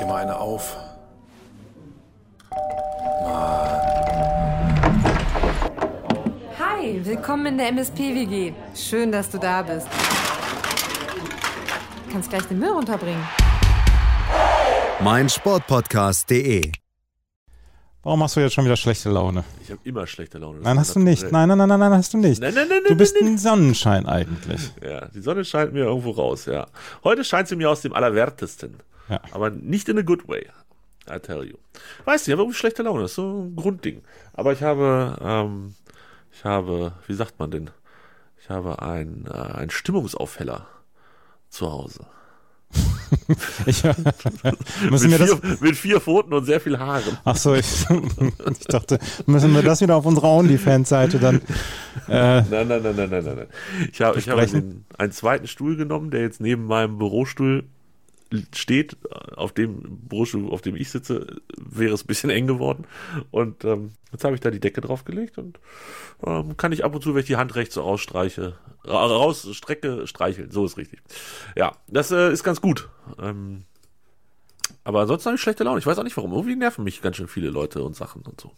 dir mal eine auf. Hi, willkommen in der MSP-WG. Schön, dass du da bist. Du kannst gleich den Müll runterbringen. mein Sportpodcast.de. Warum hast du jetzt schon wieder schlechte Laune? Ich habe immer schlechte Laune. Nein, hast du nicht. Nein, nein, nein, nein, nein, hast du nicht. Nein, nein, nein, Du nein, bist nein, ein Sonnenschein eigentlich. Ja, die Sonne scheint mir irgendwo raus, ja. Heute scheint sie mir aus dem Allerwertesten. Ja. Aber nicht in a good way. I tell you. Weißt du, ich habe irgendwie schlechte Laune. Das ist so ein Grundding. Aber ich habe, ähm, ich habe, wie sagt man denn? Ich habe ein, äh, ein Stimmungsaufheller zu Hause. Ich, müssen wir Mit das? vier, mit vier Pfoten und sehr viel Haaren. Ach so, ich, ich dachte, müssen wir das wieder auf unserer OnlyFans-Seite dann? Äh, Nein, nein, nein, nein, nein, nein. nein. Ich habe, ich habe den, einen zweiten Stuhl genommen, der jetzt neben meinem Bürostuhl steht. Auf dem Bürostuhl, auf dem ich sitze, wäre es ein bisschen eng geworden. Und ähm, jetzt habe ich da die Decke draufgelegt und ähm, kann ich ab und zu, wenn ich die Hand rechts so rausstreiche, ra- rausstrecke, streicheln. So ist richtig. Ja, das äh, ist ganz gut. Ähm, aber ansonsten habe ich schlechte Laune. Ich weiß auch nicht warum. Irgendwie nerven mich ganz schön viele Leute und Sachen und so.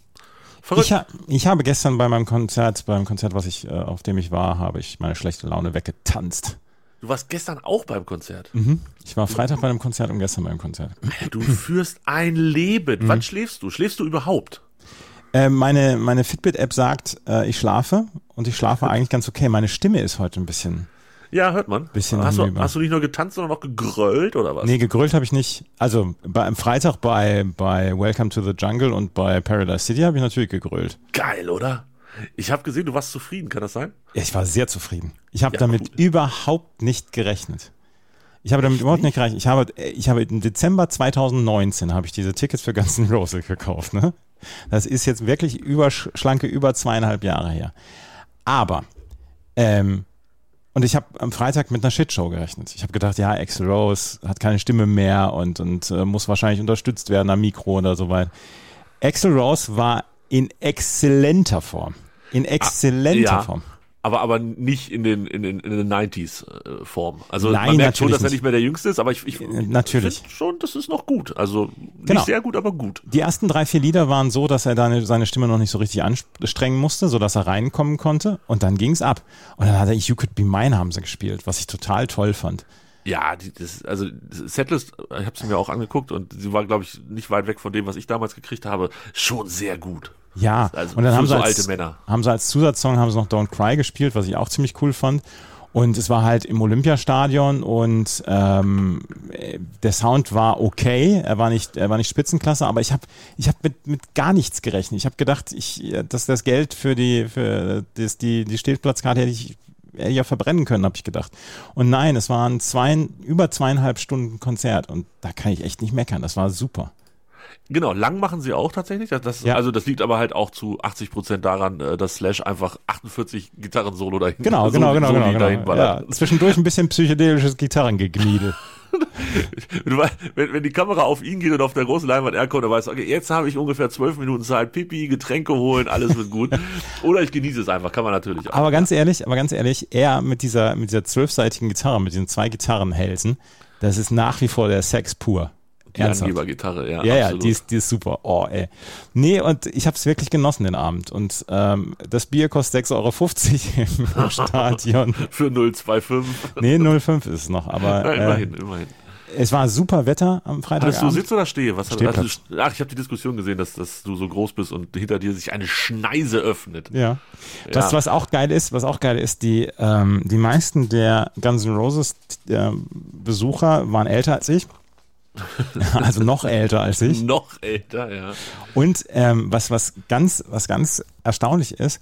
Verrückt. ich, ha, ich habe gestern bei meinem Konzert, beim Konzert, was ich, äh, auf dem ich war, habe ich meine schlechte Laune weggetanzt. Du warst gestern auch beim Konzert. Ich war Freitag bei einem Konzert und gestern beim Konzert. Du führst ein Leben. Wann schläfst du? Schläfst du überhaupt? Äh, meine meine Fitbit-App sagt, äh, ich schlafe und ich schlafe eigentlich ganz okay. Meine Stimme ist heute ein bisschen. Ja, hört man. Bisschen hast, du, hast du nicht nur getanzt, sondern auch gegrölt oder was? Nee, gegrölt habe ich nicht. Also bei, am Freitag bei, bei Welcome to the Jungle und bei Paradise City habe ich natürlich gegrölt. Geil, oder? Ich habe gesehen, du warst zufrieden, kann das sein? Ja, Ich war sehr zufrieden. Ich habe Ja, damit cool. überhaupt nicht gerechnet. Ich habe damit überhaupt nicht gerechnet. Ich habe, ich habe im Dezember 2019 habe ich diese Tickets für Guns N' Roses gekauft. Ne? Das ist jetzt wirklich über, schlanke über zweieinhalb Jahre her. Aber, ähm, und ich habe am Freitag mit einer Shitshow gerechnet. Ich habe gedacht, ja, Axel Rose hat keine Stimme mehr und, und äh, muss wahrscheinlich unterstützt werden am Mikro oder so weit. Axel Rose war in exzellenter Form. In exzellenter ja. Form. Aber, aber nicht in den, in den, in den 90s äh, Form. Also Nein, man merkt schon, dass er nicht. mehr der Jüngste ist, aber ich, ich Äh, natürlich. schon, das ist noch gut. Also nicht Genau. sehr gut, aber gut. Die ersten drei, vier Lieder waren so, dass er da seine Stimme noch nicht so richtig anstrengen musste, sodass er reinkommen konnte. Und dann ging's ab. Und dann hat er You Could Be Mine haben sie gespielt, was ich total toll fand. Ja, die, das, also das Setlist, ich habe sie mir auch angeguckt und sie war, glaube ich, nicht weit weg von dem, was ich damals gekriegt habe. Schon sehr gut. Ja, Also und dann haben sie, so als, alte Männer. haben sie als Zusatzsong haben sie noch Don't Cry gespielt, was ich auch ziemlich cool fand. Und es war halt im Olympiastadion und ähm, äh, der Sound war okay, er war nicht, er war nicht Spitzenklasse, aber ich habe ich hab mit, mit gar nichts gerechnet. Ich habe gedacht, ich, äh, dass das Geld für die für das, die die Stehplatzkarte hätte ich hätte ja verbrennen können, habe ich gedacht. Und nein, es waren zwei, über zweieinhalb Stunden Konzert und da kann ich echt nicht meckern. Das war super. Genau, lang machen sie auch tatsächlich. Das, das, Ja. Also das liegt aber halt auch zu 80 Prozent daran, äh, dass Slash einfach 48 Gitarren-Solo dahin Genau, so- genau, genau, so genau. genau. Ja, zwischendurch ein bisschen psychedelisches weißt, wenn, wenn die Kamera auf ihn geht und auf der großen Leinwand er kommt, dann weißt du, okay, jetzt habe ich ungefähr zwölf Minuten Zeit, Pipi, Getränke holen, alles wird gut. Oder ich genieße es einfach, kann man natürlich auch. Aber ganz ehrlich, aber ganz ehrlich, er mit dieser, mit dieser zwölfseitigen Gitarre, mit diesen zwei Gitarrenhälsen, das ist nach wie vor der Sex pur. Die Ernsthaft. Angebergitarre, ja. Ja, ja, die ist, die ist super. Oh, ey. Nee, und ich habe es wirklich genossen den Abend. Und ähm, das Bier kostet 6,50 Euro im Stadion. Für 025. Nee, 0,5 ist es noch. Aber Ja, äh, immerhin, immerhin. es war super Wetter am Hattest du. Sitz oder Stehe? Was Stehplatz. hast du, ach, ich habe die Diskussion gesehen, dass, dass du so groß bist und hinter dir sich eine Schneise öffnet. Ja. Das, Ja. was auch geil ist, was auch geil ist, die, ähm, die meisten der Guns N' Roses äh, Besucher waren älter als ich. also noch älter als ich. Noch älter, ja. Und ähm, was, was ganz, was ganz erstaunlich ist,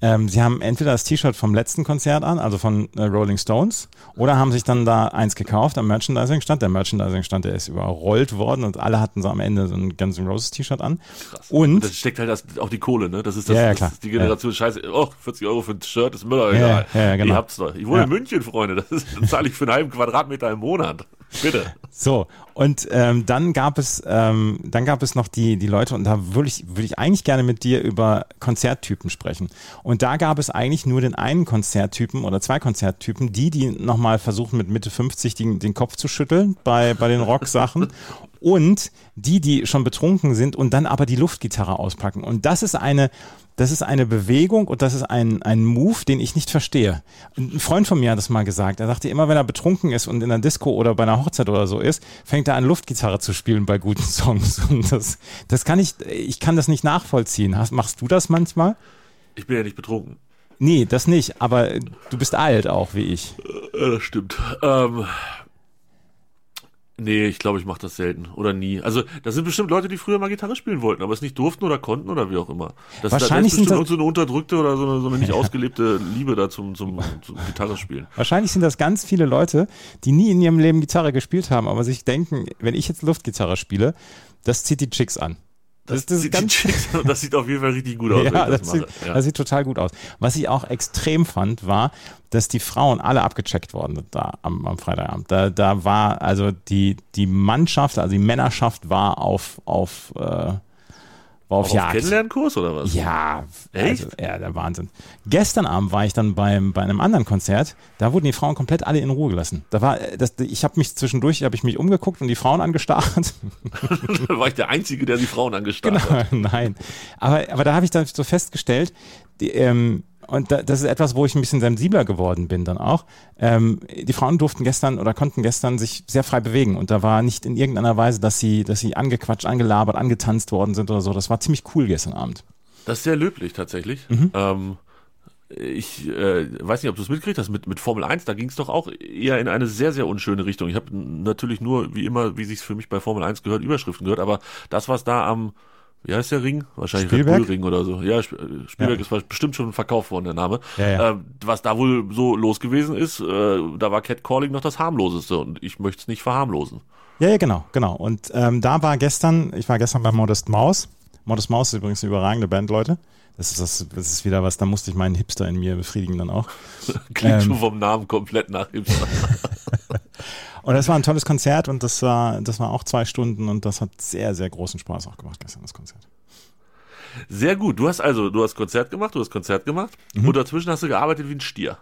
ähm, sie haben entweder das T-Shirt vom letzten Konzert an, also von äh, Rolling Stones, oder haben sich dann da eins gekauft am Merchandising-Stand. Der Merchandising-Stand, der ist überrollt worden und alle hatten so am Ende so ein Guns N' Roses T-Shirt an. Krass. Und das steckt halt das, auch die Kohle, ne? Das ist das, Ja, ja, das ist die Generation Scheiße. Oh, 40 Euro für ein Shirt ist Ja, egal. ja, ja, genau. Ihr habt's doch. Ich wohne Ja. in München, Freunde. Das, ist, das zahle ich für einen halben Quadratmeter im Monat. Bitte. So, und ähm, dann gab es, ähm, dann gab es noch die, die Leute, und da würde ich, würde ich eigentlich gerne mit dir über Konzerttypen sprechen. Und da gab es eigentlich nur den einen Konzerttypen oder zwei Konzerttypen, die, die nochmal versuchen, mit Mitte 50 den, den Kopf zu schütteln bei, bei den Rock-Sachen. und die, die schon betrunken sind und dann aber die Luftgitarre auspacken. Und das ist eine, das ist eine Bewegung und das ist ein, ein Move, den ich nicht verstehe. Ein Freund von mir hat das mal gesagt. Er sagte immer, wenn er betrunken ist und in einer Disco oder bei einer Hochzeit oder so ist, fängt er an, Luftgitarre zu spielen bei guten Songs. Und das, das kann ich, ich kann das nicht nachvollziehen. Hast, machst du das manchmal? Ich bin ja nicht betrunken. Nee, das nicht, aber du bist alt auch, wie ich. Ja, das stimmt. Ähm, nee, ich glaube, ich mache das selten oder nie. Also, das sind bestimmt Leute, die früher mal Gitarre spielen wollten, aber es nicht durften oder konnten oder wie auch immer. Das, Wahrscheinlich da, ist sind bestimmt so eine unterdrückte oder so eine, so eine nicht ausgelebte Liebe da zum, zum, zum Gitarre spielen. Wahrscheinlich sind das ganz viele Leute, die nie in ihrem Leben Gitarre gespielt haben, aber sich denken, wenn ich jetzt Luftgitarre spiele, das zieht die Chicks an. Das, das, sieht, ganz das sieht auf jeden Fall richtig gut aus. Ja, das, das, sieht, ja. das, sieht, total gut aus. Was ich auch extrem fand, war, dass die Frauen alle abgecheckt worden sind da am, am Freitagabend. Da, da war also die, die Mannschaft, also die Männerschaft war auf, auf äh, war auf, auf Jagd. Kennenlernkurs oder was? Ja, Echt? Also, ja, der Wahnsinn. Gestern Abend war ich dann beim, bei einem anderen Konzert, da wurden die Frauen komplett alle in Ruhe gelassen. Da war, das, ich habe mich zwischendurch, habe ich mich umgeguckt und die Frauen angestarrt. da war ich der Einzige, der die Frauen angestarrt genau, hat. Nein, aber, aber da habe ich dann so festgestellt, die, ähm, und da, das ist etwas, wo ich ein bisschen sensibler geworden bin dann auch. Ähm, die Frauen durften gestern oder konnten gestern sich sehr frei bewegen und da war nicht in irgendeiner Weise, dass sie, dass sie angequatscht, angelabert, angetanzt worden sind oder so. Das war ziemlich cool gestern Abend. Das ist sehr löblich tatsächlich. Mhm. Ähm, ich äh, weiß nicht, ob du es mitgekriegt hast, mit, mit Formel 1, da ging es doch auch eher in eine sehr, sehr unschöne Richtung. Ich habe natürlich nur, wie immer, wie sich für mich bei Formel 1 gehört, Überschriften gehört, aber das, was da am wie heißt der Ring? Wahrscheinlich Spielberg? Red Bull Ring oder so. Ja, Spielberg ja. ist bestimmt schon verkauft worden, der Name. Ja, ja. Äh, was da wohl so los gewesen ist, äh, da war Catcalling noch das harmloseste und ich möchte es nicht verharmlosen. Ja, ja, genau, genau. Und ähm, da war gestern, ich war gestern bei Modest Maus. Modest Maus ist übrigens eine überragende Band, Leute. Das ist, das, das ist wieder was, da musste ich meinen Hipster in mir befriedigen dann auch. Klingt ähm, schon vom Namen komplett nach Hipster. und das war ein tolles Konzert und das war, das war auch zwei Stunden und das hat sehr, sehr großen Spaß auch gemacht gestern, das Konzert. Sehr gut. Du hast also, du hast Konzert gemacht, du hast Konzert gemacht mhm. und dazwischen hast du gearbeitet wie ein Stier.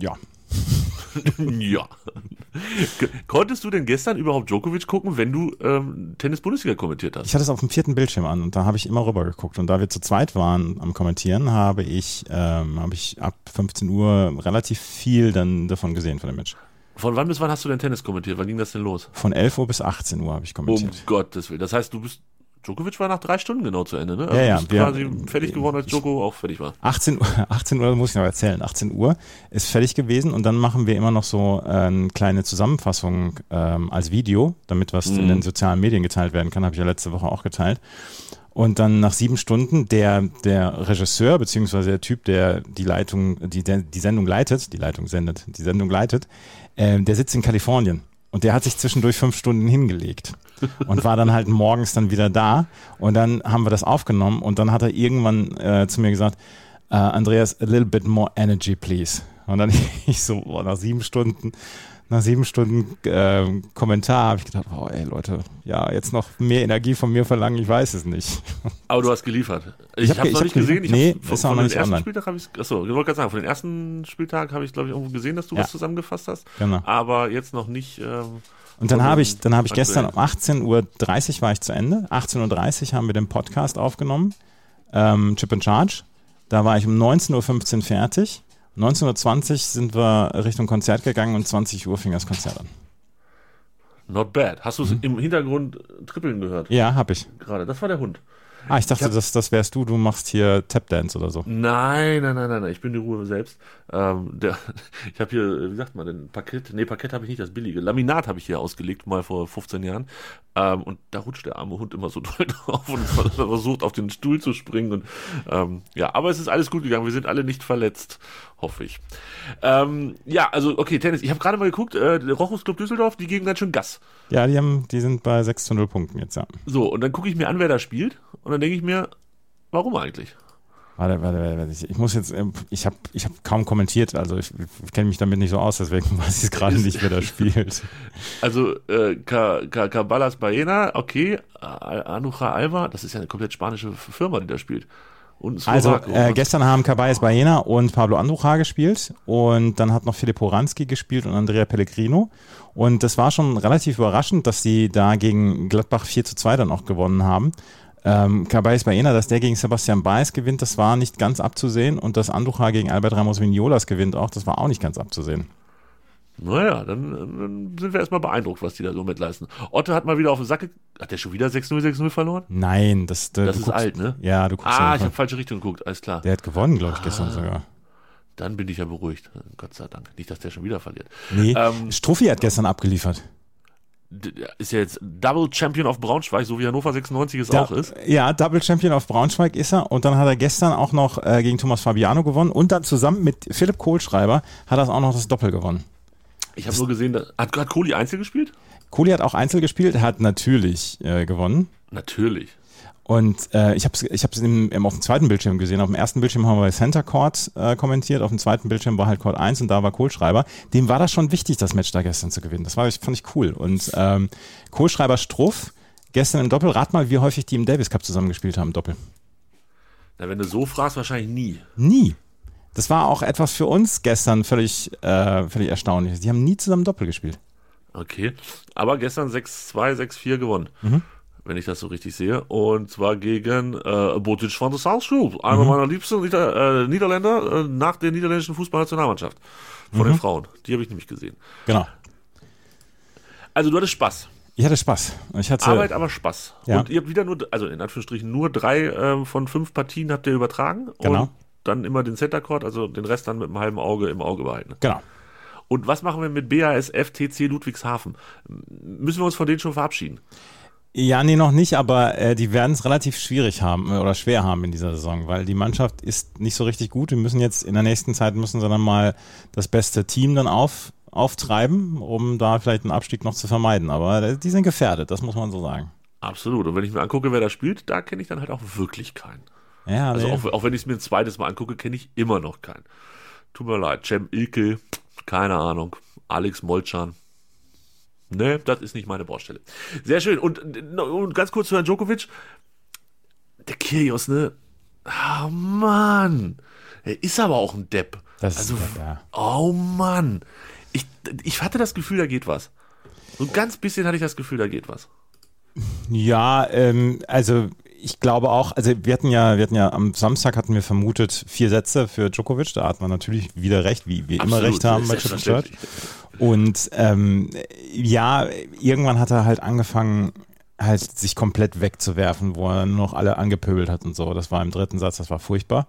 Ja. ja. Konntest du denn gestern überhaupt Djokovic gucken, wenn du ähm, Tennis-Bundesliga kommentiert hast? Ich hatte es auf dem vierten Bildschirm an und da habe ich immer rüber geguckt. Und da wir zu zweit waren am Kommentieren, habe ich, ähm, habe ich ab 15 Uhr relativ viel dann davon gesehen von dem Match. Von wann bis wann hast du denn Tennis kommentiert? Wann ging das denn los? Von 11 Uhr bis 18 Uhr habe ich kommentiert. Um Gottes Willen. Das heißt, du bist Djokovic war nach drei Stunden genau zu Ende, ne? Also ja, ja. Du bist quasi fertig geworden, als Djoko auch fertig war. 18 Uhr, 18 Uhr muss ich noch erzählen. 18 Uhr ist fertig gewesen und dann machen wir immer noch so äh, eine kleine Zusammenfassung ähm, als Video, damit was mhm. in den sozialen Medien geteilt werden kann. Habe ich ja letzte Woche auch geteilt. Und dann nach sieben Stunden der, der Regisseur, beziehungsweise der Typ, der die Leitung, die, die Sendung leitet, die Leitung sendet, die Sendung leitet, äh, der sitzt in Kalifornien. Und der hat sich zwischendurch fünf Stunden hingelegt und war dann halt morgens dann wieder da. Und dann haben wir das aufgenommen und dann hat er irgendwann äh, zu mir gesagt, uh, Andreas, a little bit more energy, please. Und dann ich so, boah, nach sieben Stunden nach sieben Stunden äh, Kommentar habe ich gedacht, oh ey Leute, ja, jetzt noch mehr Energie von mir verlangen, ich weiß es nicht. Aber du hast geliefert. Ich, ich habe es noch nicht gesehen. Ich nee, von, ist auch von nicht ersten online. Spieltag habe ich, achso, ich wollte gerade sagen, von den ersten Spieltag habe ich, glaube ich, irgendwo gesehen, dass du Ja. was zusammengefasst hast. Genau. Aber jetzt noch nicht. Ähm, Und dann habe dem ich, dann habe ich gestern um aktuellen. 18.30 Uhr war ich zu Ende. 18.30 Uhr haben wir den Podcast aufgenommen, ähm, Chip and Charge. Da war ich um 19.15 Uhr fertig. 19.20 Uhr sind wir Richtung Konzert gegangen und 20 Uhr fing das Konzert an. Not bad. Hast du es im Hintergrund trippeln gehört? Mhm. Ja, habe ich. Gerade. Das war der Hund. Ah, ich dachte, Ich hab- das, das wärst du, du machst hier Tapdance oder so. Nein, nein, nein, nein, nein. Ich bin die Ruhe selbst. Ähm, der, ich habe hier, wie sagt man denn, Parkett, nee, Parkett habe ich nicht, das billige. Laminat habe ich hier ausgelegt, mal vor 15 Jahren. Ähm, und da rutscht der arme Hund immer so doll drauf und versucht auf den Stuhl zu springen. Und ähm, ja, aber es ist alles gut gegangen. Wir sind alle nicht verletzt, hoffe ich. Ähm, ja, also okay, Tennis. Ich habe gerade mal geguckt, äh, der Rochus Club Düsseldorf, die geben ganz schön Gas. Ja, die, haben, die sind bei 6 zu 0 Punkten jetzt, ja. So, und dann gucke ich mir an, wer da spielt. Und dann denke ich mir, warum eigentlich? Warte, warte, warte, warte. Ich- muss jetzt, ähm, ich habe ich hab kaum kommentiert, also ich, ich kenne mich damit nicht so aus, deswegen weiß ich es gerade nicht, wer da spielt. Also äh, Caballas Baena, okay, Anuja Alba, das ist ja eine komplett spanische Firma, die da spielt. Und Also äh, gestern haben Cabayes Baena und Pablo Andrucha gespielt und dann hat noch Philipp Horanski gespielt und Andrea Pellegrino und das war schon relativ überraschend, dass sie da gegen Gladbach 4 zu 2 dann auch gewonnen haben. Ähm, Cabayes Baena, dass der gegen Sebastian Baez gewinnt, das war nicht ganz abzusehen und dass Andrucha gegen Albert Ramos Vignolas gewinnt auch, das war auch nicht ganz abzusehen. Naja, dann, dann sind wir erstmal beeindruckt, was die da so mitleisten. Otto hat mal wieder auf den Sack. ge- Hat der schon wieder 6-0, 6-0 verloren? Nein, das, äh, Das du ist guckst, alt, ne? Ja, du guckst Ah, ich habe falsche Richtung geguckt, alles klar. Der hat gewonnen, glaube ich, Ah. gestern sogar. Dann bin ich ja beruhigt. Gott sei Dank. Nicht, dass der schon wieder verliert. Nee, Ähm, Struffi hat gestern abgeliefert. Ist ja jetzt Double Champion of Braunschweig, so wie Hannover 96 es Da- auch ist. Ja, Double Champion auf Braunschweig ist er und dann hat er gestern auch noch äh, gegen Thomas Fabiano gewonnen und dann zusammen mit Philipp Kohlschreiber hat er auch noch das Doppel gewonnen. Ich habe nur gesehen, da, hat, hat Kohli Einzel gespielt? Kohli hat auch Einzel gespielt, hat natürlich äh, gewonnen. Natürlich. Und äh, ich habe es ich hab's im, im, auf dem zweiten Bildschirm gesehen. Auf dem ersten Bildschirm haben wir Center Court äh, kommentiert, auf dem zweiten Bildschirm war halt Court 1 und da war Kohlschreiber. Dem war das schon wichtig, das Match da gestern zu gewinnen. Das war, ich, fand ich cool. Und ähm, Kohlschreiber Struff gestern im Doppel, rat mal, wie häufig die im Davis Cup zusammengespielt haben, im Doppel. Na, wenn du so fragst, wahrscheinlich nie. Nie. Das war auch etwas für uns gestern völlig, äh, völlig erstaunlich. Die haben nie zusammen Doppel gespielt. Okay. Aber gestern 6-2, 6-4 gewonnen. Mhm. Wenn ich das so richtig sehe. Und zwar gegen äh, Botic von der School. Einer Mhm. meiner liebsten Nieder äh, Niederländer äh, nach der niederländischen Fußballnationalmannschaft. Von Mhm. den Frauen. Die habe ich nämlich gesehen. Genau. Also du hattest Spaß. Ich hatte Spaß. Ich hatte, Arbeit, aber Spaß. Ja. Und ihr habt wieder nur, also in Anführungsstrichen nur drei ähm, von fünf Partien habt ihr übertragen. Genau. Und dann immer den Center Court, also den Rest dann mit einem halben Auge im Auge behalten. Genau. Und was machen wir mit BASF TC Ludwigshafen? Müssen wir uns von denen schon verabschieden? Ja, nee, noch nicht, aber äh, die werden es relativ schwierig haben äh, oder schwer haben in dieser Saison, weil die Mannschaft ist nicht so richtig gut. Wir müssen jetzt in der nächsten Zeit müssen sie dann mal das beste Team dann auf, auftreiben, um da vielleicht einen Abstieg noch zu vermeiden. Aber äh, die sind gefährdet, das muss man so sagen. Absolut. Und wenn ich mir angucke, wer da spielt, da kenne ich dann halt auch wirklich keinen. Ja, Also nee. auch, auch wenn ich es mir ein zweites Mal angucke, kenne ich immer noch keinen. Tut mir leid. Cem Ilke, keine Ahnung. Alex Molchan. Ne, das ist nicht meine Baustelle. Sehr schön. Und, und ganz kurz zu Herrn Djokovic. Der Kyrgios, ne? Ah, Mann. Er ist aber auch ein Depp. Das also, ist, ja. oh Mann. Ich, ich hatte das Gefühl, da geht was. So ein ganz bisschen hatte ich das Gefühl, da geht was. Ja, ähm, also ich glaube auch, also wir hatten ja, wir hatten ja am Samstag hatten wir vermutet vier Sätze für Djokovic, da hat man natürlich wieder recht, wie wir immer recht haben bei Threat. selbstverständlich. Und ähm, ja, irgendwann hat er halt angefangen, halt sich komplett wegzuwerfen, wo er nur noch alle angepöbelt hat und so. Das war im dritten Satz, das war furchtbar.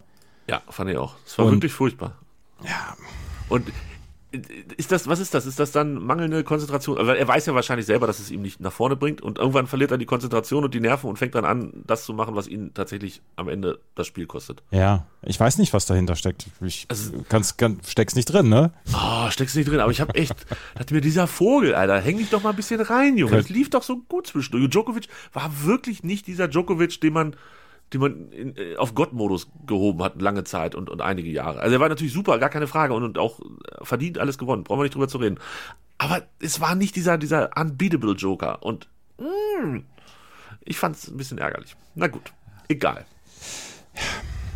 Ja, fand ich auch. Es war Und- wirklich furchtbar. Ja, Und ist das, was ist das? Ist das dann mangelnde Konzentration? Weil er weiß ja wahrscheinlich selber, dass es ihm nicht nach vorne bringt und irgendwann verliert er die Konzentration und die Nerven und fängt dann an, das zu machen, was ihn tatsächlich am Ende das Spiel kostet. ja, ich weiß nicht, was dahinter steckt. Ich Also- kann's, kann, steck's nicht drin, ne? Oh, steckst nicht drin, aber ich habe echt, dachte mir, dieser Vogel, Alter, häng dich doch mal ein bisschen rein, Junge. Das lief doch so gut zwischendurch. Djokovic war wirklich nicht dieser Djokovic, den man, den man in, äh, auf Gottmodus gehoben hat, lange Zeit und, und einige Jahre. Also er war natürlich super, gar keine Frage und, und auch äh, verdient alles gewonnen, brauchen wir nicht drüber zu reden. Aber es war nicht dieser, dieser unbeatable Joker und mm, ich fand es ein bisschen ärgerlich. Na gut, egal.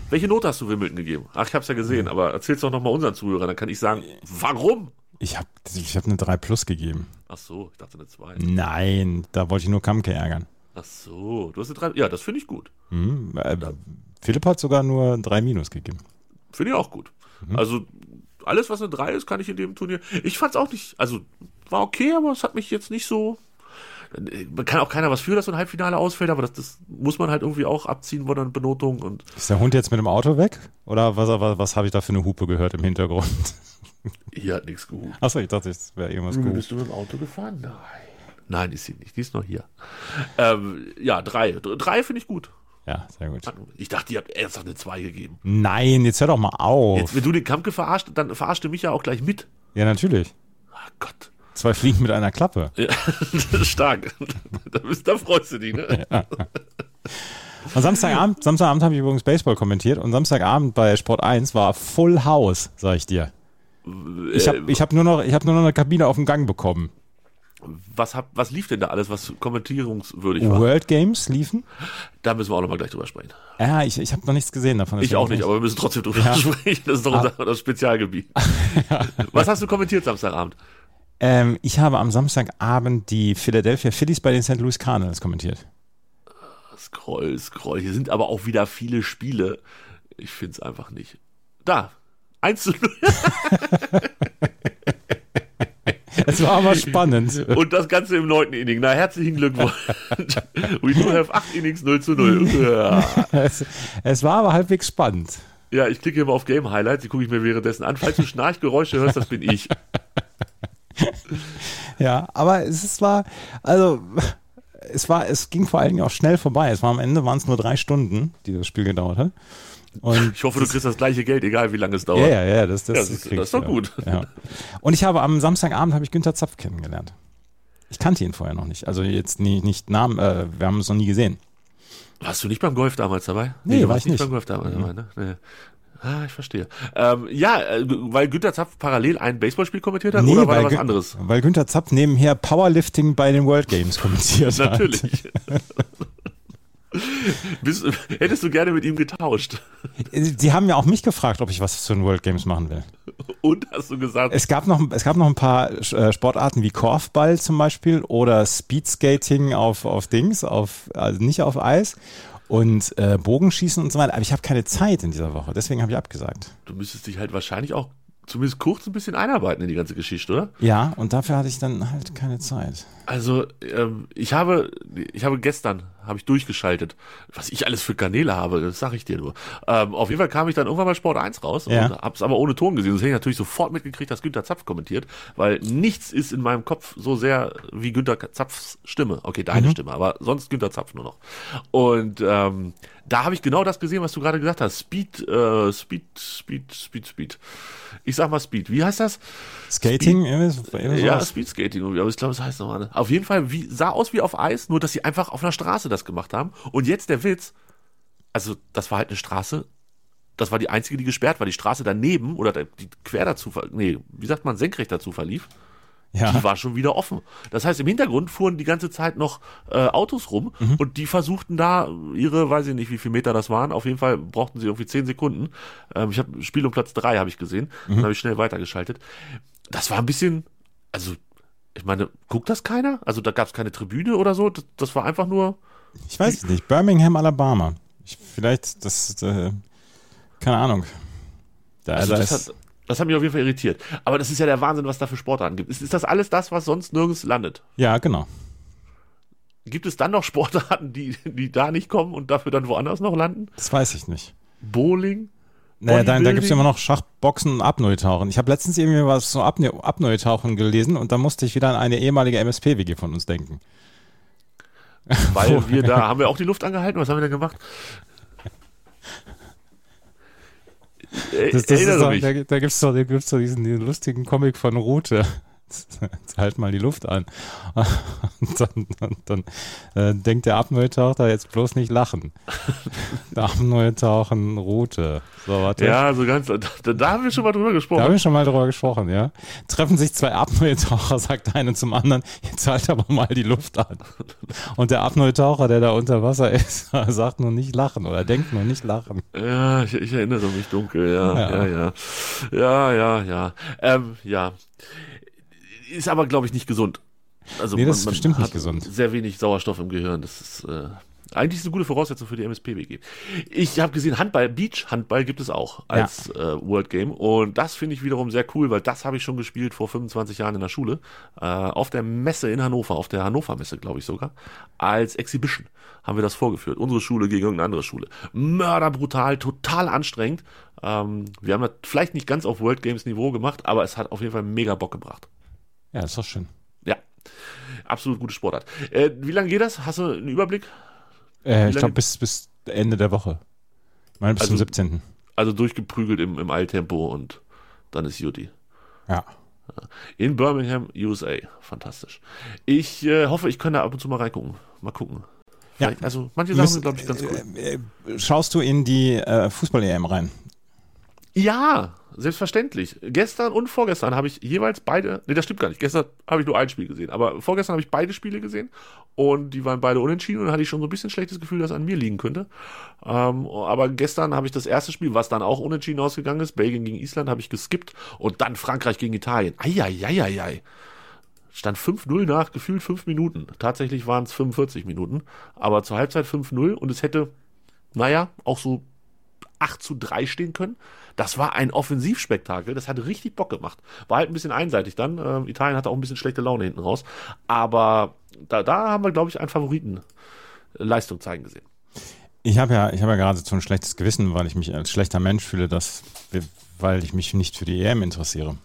Welche Note hast du Wimbledon gegeben? Ach, ich hab's ja gesehen, aber erzähl's doch nochmal unseren Zuhörern, dann kann ich sagen, warum? Ich habe ich hab eine 3 Plus gegeben. Ach so, ich dachte eine 2. Nein, da wollte ich nur Kamke ärgern. Ach so, du hast eine 3. Ja, das finde ich gut. Hm, äh, Philipp hat sogar nur 3 Minus gegeben. Finde ich auch gut. Also, alles, was eine 3 ist, kann ich in dem Turnier. Ich fand's auch nicht, also, war okay, aber es hat mich jetzt nicht so. Man kann auch keiner was für, dass so ein Halbfinale ausfällt, aber das, das muss man halt irgendwie auch abziehen von der Benotung und Ist der Hund jetzt mit dem Auto weg? Oder was, was, was habe ich da für eine Hupe gehört im Hintergrund? hier hat nichts gehupt. Achso, ich dachte, es wäre irgendwas gut. Bist du mit dem Auto gefahren? Nein. Nein, ist sie nicht. Die ist noch hier. Ähm, ja, drei. Drei finde ich gut. Ja, sehr gut. Ich dachte, ihr habt ernsthaft eine 2 gegeben. Nein, jetzt hör doch mal auf. Jetzt, wenn du den Kampf verarscht, dann verarscht du mich ja auch gleich mit. Ja, natürlich. Ach Gott. Zwei Fliegen mit einer Klappe. Ja, das ist stark. Da, bist, da freust du dich, ne? Und Samstagabend, Samstagabend habe ich übrigens Baseball kommentiert und Samstagabend bei Sport 1 war Full House, sag ich dir. Ich habe ich hab nur, noch- ich hab nur noch eine Kabine auf dem Gang bekommen. Was, hab, was lief denn da alles, was kommentierungswürdig war? World Games liefen. Da müssen wir auch nochmal gleich drüber sprechen. Ja, ich, ich habe noch nichts gesehen davon. Ich auch nicht, aber wir müssen trotzdem drüber Ja. sprechen. Das ist doch unser das Spezialgebiet. Was hast du kommentiert Samstagabend? Ähm, ich habe am Samstagabend die Philadelphia Phillies bei den St. Louis Cardinals kommentiert. Scroll, scroll. Hier sind aber auch wieder viele Spiele. Ich finde es einfach nicht. Da. 1 zu 0. Es war aber spannend. Und das Ganze im neunten Inning. Na, herzlichen Glückwunsch. We do have 8 Innings 0 zu 0. Ja. es, es war aber halbwegs spannend. Ja, ich klicke immer auf Game Highlights, die gucke ich mir währenddessen an. Falls du Schnarchgeräusche hörst, das bin ich. Ja, aber es war, also es war, es ging vor allen Dingen auch schnell vorbei. Es war am Ende waren es nur drei Stunden, die das Spiel gedauert hat. Und Ich hoffe, du kriegst das gleiche Geld, egal wie lange es ja, dauert. ja, ja, das, das, Ja, das ist- das ist doch ja. gut. Ja. Und ich habe am Samstagabend habe ich Günther Zapf kennengelernt. Ich kannte ihn vorher noch nicht. Also jetzt nie, nicht Namen, äh, wir haben uns noch nie gesehen. Warst du nicht beim Golf damals dabei? Nee, du war ich nicht. beim Golf damals dabei, ne? Nee. Ah, ich verstehe. Ähm, ja, äh, weil Günter Zapf parallel ein Baseballspiel kommentiert hat oder war was Gü- anderes? weil Günther Zapf nebenher Powerlifting bei den World Games kommentiert hat. Natürlich. Bist, hättest du gerne mit ihm getauscht? Sie haben ja auch mich gefragt, ob ich was zu den World Games machen will. Und hast du gesagt, Es gab noch, es gab noch ein paar äh, Sportarten wie Korfball zum Beispiel oder Speedskating auf, auf Dings, auf, also nicht auf Eis und äh, Bogenschießen und so weiter. Aber ich habe keine Zeit in dieser Woche, deswegen habe ich abgesagt. du müsstest dich halt wahrscheinlich auch zumindest kurz ein bisschen einarbeiten in die ganze Geschichte, oder? Ja, und dafür hatte ich dann halt keine Zeit. Also, ähm, ich habe, ich habe gestern, habe ich durchgeschaltet, was ich alles für Kanäle habe, das sage ich dir nur. Ähm, auf jeden Fall kam ich dann irgendwann bei Sport 1 raus Ja. und hab's aber ohne Ton gesehen. Das hätte ich natürlich sofort mitgekriegt, dass Günter Zapf kommentiert, weil nichts ist in meinem Kopf so sehr wie Günter Zapfs Stimme. Okay, deine Stimme, aber sonst Günter Zapf nur noch. Und ähm, da habe ich genau das gesehen, was du gerade gesagt hast. Speed, äh, Speed, Speed, Speed, Speed. Ich sag mal Speed. Wie heißt das? Skating, irgendwie Ja? Speedskating, irgendwie, aber ich glaube, das heißt nochmal. Auf jeden Fall wie, sah aus wie auf Eis, nur dass sie einfach auf einer Straße das gemacht haben. Und jetzt der Witz, also das war halt eine Straße, das war die einzige, die gesperrt war. Die Straße daneben oder die quer dazu, nee, wie sagt man, senkrecht dazu verlief, die ja. war schon wieder offen. Das heißt, im Hintergrund fuhren die ganze Zeit noch äh, Autos rum Mhm. und die versuchten da ihre, weiß ich nicht, wie viele Meter das waren. Auf jeden Fall brauchten sie irgendwie zehn Sekunden. Ähm, ich habe Spiel um Platz drei habe ich gesehen. Mhm. Dann habe ich schnell weitergeschaltet. Das war ein bisschen, also ich meine, guckt das keiner? Also da gab es keine Tribüne oder so. Das, das war einfach nur. Ich weiß es nicht. Birmingham, Alabama. Ich, vielleicht, das, äh, keine Ahnung. Da, Also da das, ist, hat, das hat mich auf jeden Fall irritiert. Aber das ist ja der Wahnsinn, was da für Sportarten gibt. Ist, ist das alles das, was sonst nirgends landet? ja, genau. Gibt es dann noch Sportarten, die, die da nicht kommen und dafür dann woanders noch landen? Das weiß ich nicht. Bowling? Naja, da, da gibt es immer noch Schachboxen und Apnoe-Tauchen. Ich habe letztens irgendwie was zu Apnoe-Tauchen gelesen und da musste ich wieder an eine ehemalige MSP-WG von uns denken. Weil wir da, haben wir auch die Luft angehalten? Was haben wir denn gemacht? Das, das doch, da da gibt es doch, da gibt's doch diesen, diesen lustigen Comic von Rute. Jetzt halt mal die Luft an. Und dann, dann, dann äh, denkt der Apnoe-Taucher jetzt bloß nicht lachen. Der Apnoe-Tauchen, Rute. So, warte. Ja, so ganz, da, da haben wir schon mal drüber Da gesprochen. haben wir schon mal drüber gesprochen, ja. Treffen sich zwei Apnoe-Taucher, sagt einer zum anderen, jetzt halt aber mal die Luft an. Und der Apnoe-Taucher, der da unter Wasser ist, sagt nur nicht lachen oder denkt nur nicht lachen. Ja, ich, ich erinnere mich dunkel, ja, ja, Ja. ja. Ja, ja, ja. Ähm, ja. Ist aber, glaube ich, nicht gesund. Also Nee, das ist man, man bestimmt nicht hat gesund. Sehr wenig Sauerstoff im Gehirn. Das ist äh, eigentlich ist eine gute Voraussetzung für die MSP-WG. Ich habe gesehen, Handball, Beach-Handball gibt es auch als äh, World Game. Und das finde ich wiederum sehr cool, weil das habe ich schon gespielt vor 25 Jahren in der Schule. Äh, auf der Messe in Hannover, auf der Hannover Messe, glaube ich sogar. Als Exhibition haben wir das vorgeführt. Unsere Schule gegen irgendeine andere Schule. Mörderbrutal, total anstrengend. Ähm, wir haben das vielleicht nicht ganz auf World Games Niveau gemacht, aber es hat auf jeden Fall mega Bock gebracht. Ja, ist doch schön. Ja, absolut gute Sportart. Äh, wie lange geht das? Hast du einen Überblick? Äh, ich glaube bis, bis Ende der Woche. Ich meine bis Also- zum 17. Also durchgeprügelt im, im Eiltempo und dann ist Juti. Ja. In Birmingham, USA. Fantastisch. Ich äh, hoffe, ich kann da ab und zu mal reingucken. Mal gucken. Ja. Also manche Sachen sind, glaube ich, ganz cool. Äh, äh, schaust du in die äh, Fußball-EM rein? Ja, selbstverständlich. Gestern und vorgestern habe ich jeweils beide, nee, das stimmt gar nicht. Gestern habe ich nur ein Spiel gesehen, aber vorgestern habe ich beide Spiele gesehen und die waren beide unentschieden und da hatte ich schon so ein bisschen schlechtes Gefühl, dass an mir liegen könnte. Ähm, aber gestern habe ich das erste Spiel, was dann auch unentschieden ausgegangen ist, Belgien gegen Island, habe ich geskippt und dann Frankreich gegen Italien. Eieieiei. Stand 5-0 nach gefühlt 5 Minuten. Tatsächlich waren es 45 Minuten, aber zur Halbzeit 5-0 und es hätte, naja, auch so 8 zu 3 stehen können. Das war ein Offensivspektakel, das hat richtig Bock gemacht. War halt ein bisschen einseitig dann. Ähm, Italien hatte auch ein bisschen schlechte Laune hinten raus. Aber da, da haben wir, glaube ich, einen Favoriten Leistung zeigen gesehen. Ich habe ja, ich habe ja gerade so ein schlechtes Gewissen, weil ich mich als schlechter Mensch fühle, dass, weil ich mich nicht für die EM interessiere.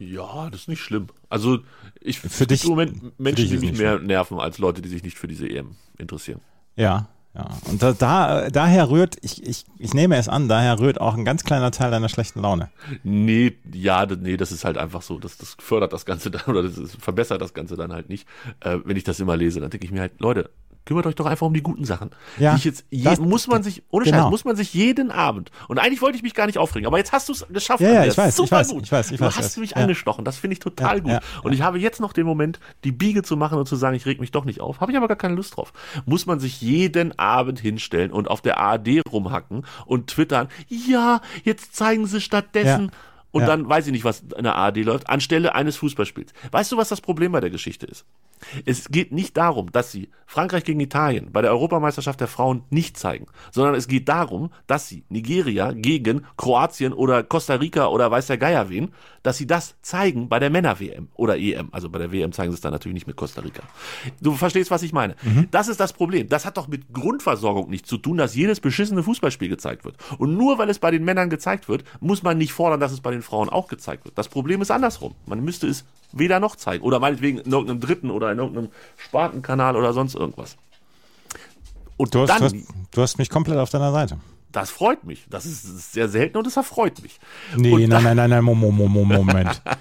Ja, das ist nicht schlimm. Also ich für dich, im Moment Menschen, die mich mehr schlimm. nerven als Leute, die sich nicht für diese EM interessieren. Ja, ja. Und da, da, daher rührt, ich, ich, ich nehme es an, daher rührt auch ein ganz kleiner Teil deiner schlechten Laune. Nee, ja, nee, das ist halt einfach so. Das, das fördert das Ganze dann oder das ist, verbessert das Ganze dann halt nicht. Äh, wenn ich das immer lese, dann denke ich mir halt, Leute, kümmert euch doch einfach um die guten Sachen. Ja, die ich jetzt je, das- muss man sich, ohne genau. Scheiß, muss man sich jeden Abend. Und eigentlich wollte ich mich gar nicht aufregen, aber jetzt hast du es geschafft. Ja, ja, ich weiß, ich Super weiß, gut. ich weiß, ich du weiß, hast ich weiß. mich Ja. angestochen. Das finde ich total Ja, gut. ja, und ich habe jetzt noch den Moment, die Biege zu machen und zu sagen, ich reg mich doch nicht auf. Habe ich aber gar keine Lust drauf. Muss man sich jeden Abend hinstellen und auf der ARD rumhacken und twittern, ja, jetzt zeigen sie stattdessen. Und Ja. dann weiß ich nicht, was in der ARD läuft, anstelle eines Fußballspiels. Weißt du, was das Problem bei der Geschichte ist? Es geht nicht darum, dass sie Frankreich gegen Italien bei der Europameisterschaft der Frauen nicht zeigen, sondern es geht darum, dass sie Nigeria gegen Kroatien oder Costa Rica oder weiß der Geier wen, dass sie das zeigen bei der Männer-WM oder EM. Also bei der WM zeigen sie es dann natürlich nicht mit Costa Rica. Du verstehst, was ich meine. Das ist das Problem. Das hat doch mit Grundversorgung nichts zu tun, dass jedes beschissene Fußballspiel gezeigt wird. Und nur weil es bei den Männern gezeigt wird, muss man nicht fordern, dass es bei den Frauen auch gezeigt wird. Das Problem ist andersrum. Man müsste es weder noch zeigen. Oder meinetwegen in irgendeinem dritten oder in irgendeinem Spartenkanal oder sonst irgendwas. Und Du hast, dann, du, hast, du hast mich komplett auf deiner Seite. das freut mich. Das ist, sehr selten und das erfreut mich. Nee, Und nein, nein, nein, nein, Mo- Mo- Mo- Mo- Moment.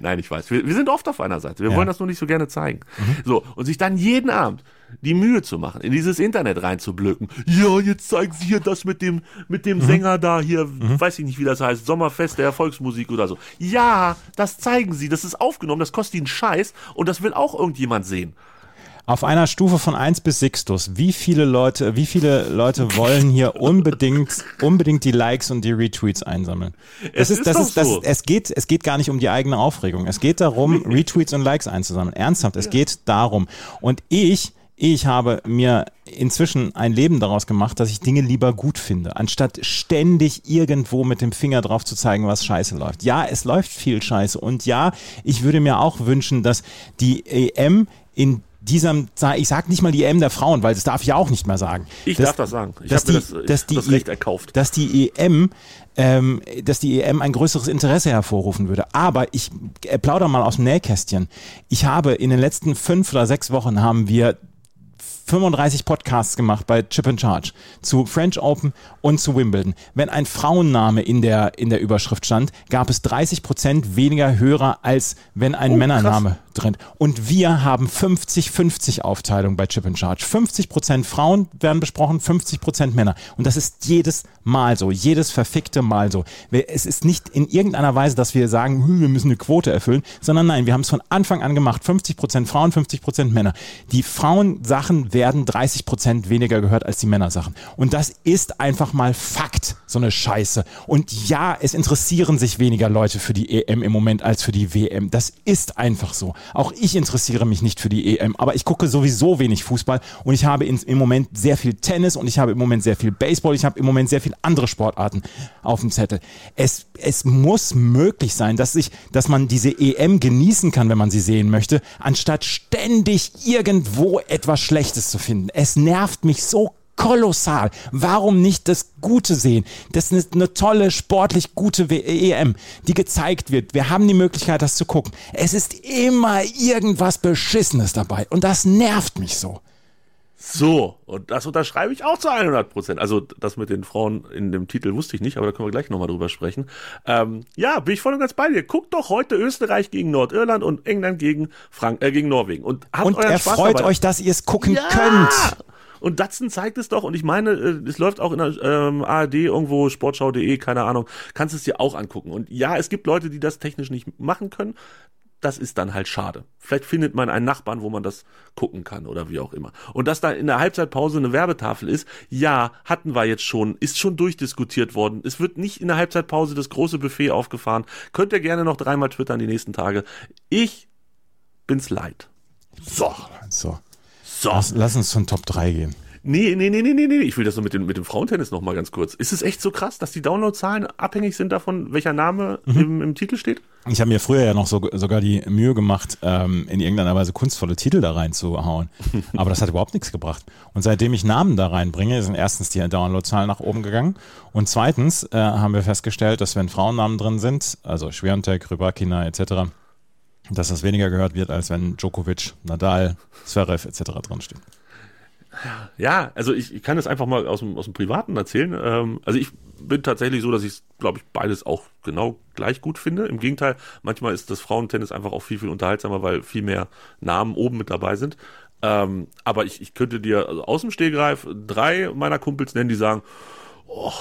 Nein, ich weiß. Wir, wir sind oft auf einer Seite. Wir Ja. wollen das nur nicht so gerne zeigen. So, und sich dann jeden Abend die Mühe zu machen, in dieses Internet reinzublöken. Ja, jetzt zeigen sie hier das mit dem, mit dem Sänger da hier, weiß ich nicht, wie das heißt, Sommerfest der Erfolgsmusik oder so. Ja, das zeigen sie, das ist aufgenommen, das kostet ihnen Scheiß und das will auch irgendjemand sehen. Auf einer Stufe von 1 bis Sixtus, wie viele Leute, wie viele Leute wollen hier unbedingt, unbedingt die Likes und die Retweets einsammeln? Es Das ist das ist, das, so. es geht, es geht gar nicht um die eigene Aufregung. Es geht darum, Retweets und Likes einzusammeln. Ernsthaft, es geht darum. Und ich, ich habe mir inzwischen ein Leben daraus gemacht, dass ich Dinge lieber gut finde, anstatt ständig irgendwo mit dem Finger drauf zu zeigen, was scheiße läuft. Ja, es läuft viel scheiße. Und ja, ich würde mir auch wünschen, dass die EM in diesem, ich sag nicht mal die EM der Frauen, weil das darf ich ja auch nicht mehr sagen. Ich dass, darf das sagen. Ich habe mir das, dass die das I- Recht erkauft. dass die EM, ähm, dass die EM ein größeres Interesse hervorrufen würde. Aber ich äh, plauder mal aus dem Nähkästchen. Ich habe in den letzten fünf oder sechs Wochen haben wir 35 Podcasts gemacht bei Chip and Charge zu French Open und zu Wimbledon. Wenn ein Frauenname in der, in der Überschrift stand, gab es 30 Prozent weniger Hörer, als wenn ein Oh, Männername drin. Und wir haben 50-50 Aufteilung bei Chip and Charge. 50 Prozent Frauen werden besprochen, 50 Prozent Männer. Und das ist jedes Mal so, jedes verfickte Mal so. Es ist nicht in irgendeiner Weise, dass wir sagen, "Hm, wir müssen eine Quote erfüllen, sondern nein, wir haben es von Anfang an gemacht. 50 Prozent Frauen, 50 Prozent Männer. Die Frauensachen werden 30 Prozent weniger gehört als die Männersachen. Und das ist einfach mal Fakt, so eine Scheiße. Und ja, es interessieren sich weniger Leute für die EM im Moment als für die WM. Das ist einfach so. Auch ich interessiere mich nicht für die EM, aber ich gucke sowieso wenig Fußball und ich habe im Moment sehr viel Tennis und ich habe im Moment sehr viel Baseball, ich habe im Moment sehr viel andere Sportarten auf dem Zettel. Es, es muss möglich sein, dass ich, dass man diese EM genießen kann, wenn man sie sehen möchte, anstatt ständig irgendwo etwas Schlechtes zu finden. Es nervt mich so kolossal. Warum nicht das Gute sehen? Das ist eine tolle, sportlich gute EM, die gezeigt wird. Wir haben die Möglichkeit, das zu gucken. Es ist immer irgendwas Beschissenes dabei und das nervt mich so. So, und das unterschreibe ich auch zu 100 Prozent. Also das mit den Frauen in dem Titel wusste ich nicht, aber da können wir gleich nochmal drüber sprechen. Ähm, ja, bin ich voll und ganz bei dir. Guckt doch heute Österreich gegen Nordirland und England gegen, Frank äh, gegen Norwegen. Und habt Und euren er Spaß freut dabei. euch, dass ihr es gucken ja! könnt. Und Datsun zeigt es doch. Und ich meine, äh, es läuft auch in der ähm, ARD irgendwo, sportschau.de, keine Ahnung. Kannst es dir auch angucken. Und ja, es gibt Leute, die das technisch nicht machen können das ist dann halt schade. Vielleicht findet man einen Nachbarn, wo man das gucken kann oder wie auch immer. Und dass da in der Halbzeitpause eine Werbetafel ist, ja, hatten wir jetzt schon, ist schon durchdiskutiert worden. Es wird nicht in der Halbzeitpause das große Buffet aufgefahren. Könnt ihr gerne noch dreimal twittern die nächsten Tage. Ich bin's leid. So. So. So. Lass, lass uns zum Top 3 gehen. Nee, nee, nee, nee, nee, nee. Ich will das nur mit dem, mit dem Frauentennis noch mal ganz kurz. Ist es echt so krass, dass die Downloadzahlen abhängig sind davon, welcher Name mhm. im, im Titel steht? Ich habe mir früher ja noch so, sogar die Mühe gemacht, ähm, in irgendeiner Weise kunstvolle Titel da reinzuhauen. Aber das hat überhaupt nichts gebracht. Und seitdem ich Namen da reinbringe, sind erstens die Downloadzahlen nach oben gegangen. Und zweitens äh, haben wir festgestellt, dass wenn Frauennamen drin sind, also Schwerontek, Rybakina etc., dass das weniger gehört wird, als wenn Djokovic, Nadal, Zverev etc. steht. Ja, also ich, ich kann das einfach mal aus dem, aus dem Privaten erzählen. Ähm, also ich bin tatsächlich so, dass ich, glaube ich, beides auch genau gleich gut finde. Im Gegenteil, manchmal ist das Frauentennis einfach auch viel, viel unterhaltsamer, weil viel mehr Namen oben mit dabei sind. Ähm, aber ich, ich könnte dir also aus dem Stehgreif drei meiner Kumpels nennen, die sagen, Oh,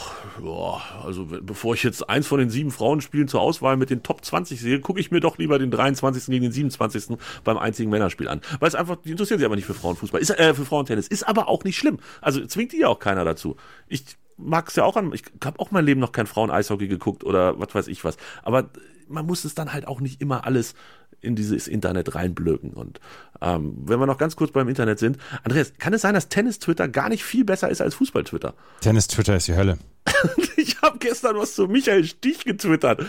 ja, also bevor ich jetzt eins von den sieben Frauenspielen zur Auswahl mit den Top 20 sehe, gucke ich mir doch lieber den 23. gegen den 27. beim einzigen Männerspiel an. Weil es einfach, die interessieren sich aber nicht für Frauenfußball, ist, äh, für Frauentennis. Ist aber auch nicht schlimm. Also zwingt die ja auch keiner dazu. Ich mag es ja auch an, ich habe auch mein Leben noch kein Frauen-Eishockey geguckt oder was weiß ich was. Aber man muss es dann halt auch nicht immer alles in dieses Internet reinblöken. Und ähm, wenn wir noch ganz kurz beim Internet sind, Andreas, kann es sein, dass Tennis-Twitter gar nicht viel besser ist als Fußball-Twitter? Tennis-Twitter ist die Hölle. ich habe gestern was zu Michael Stich getwittert.